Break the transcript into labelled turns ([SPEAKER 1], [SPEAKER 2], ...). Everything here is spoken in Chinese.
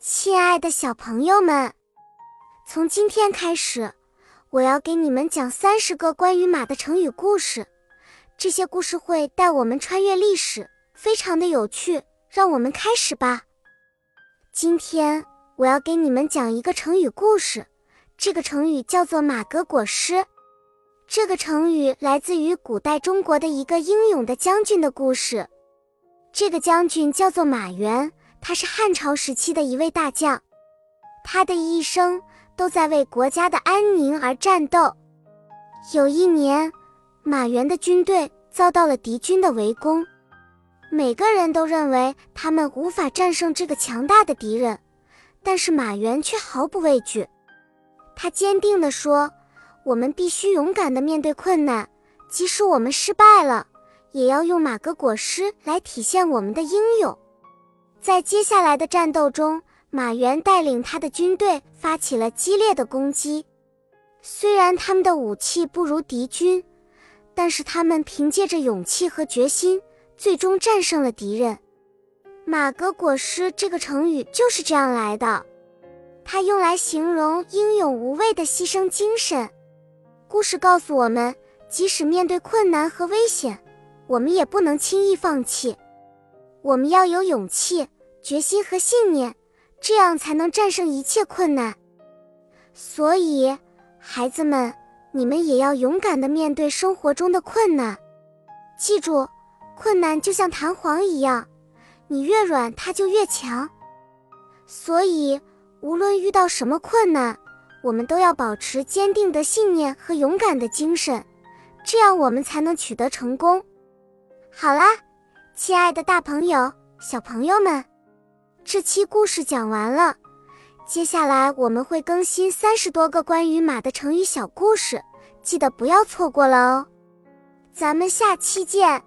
[SPEAKER 1] 亲爱的小朋友们，从今天开始，我要给你们讲三十个关于马的成语故事。这些故事会带我们穿越历史，非常的有趣。让我们开始吧。今天我要给你们讲一个成语故事，这个成语叫做“马革裹尸”。这个成语来自于古代中国的一个英勇的将军的故事。这个将军叫做马援。他是汉朝时期的一位大将，他的一生都在为国家的安宁而战斗。有一年，马援的军队遭到了敌军的围攻，每个人都认为他们无法战胜这个强大的敌人，但是马援却毫不畏惧。他坚定地说：“我们必须勇敢地面对困难，即使我们失败了，也要用马革裹尸来体现我们的英勇。”在接下来的战斗中，马援带领他的军队发起了激烈的攻击。虽然他们的武器不如敌军，但是他们凭借着勇气和决心，最终战胜了敌人。马革裹尸这个成语就是这样来的，它用来形容英勇无畏的牺牲精神。故事告诉我们，即使面对困难和危险，我们也不能轻易放弃。我们要有勇气、决心和信念，这样才能战胜一切困难。所以，孩子们，你们也要勇敢地面对生活中的困难。记住，困难就像弹簧一样，你越软，它就越强。所以，无论遇到什么困难，我们都要保持坚定的信念和勇敢的精神，这样我们才能取得成功。好啦。亲爱的，大朋友、小朋友们，这期故事讲完了。接下来我们会更新三十多个关于马的成语小故事，记得不要错过了哦。咱们下期见。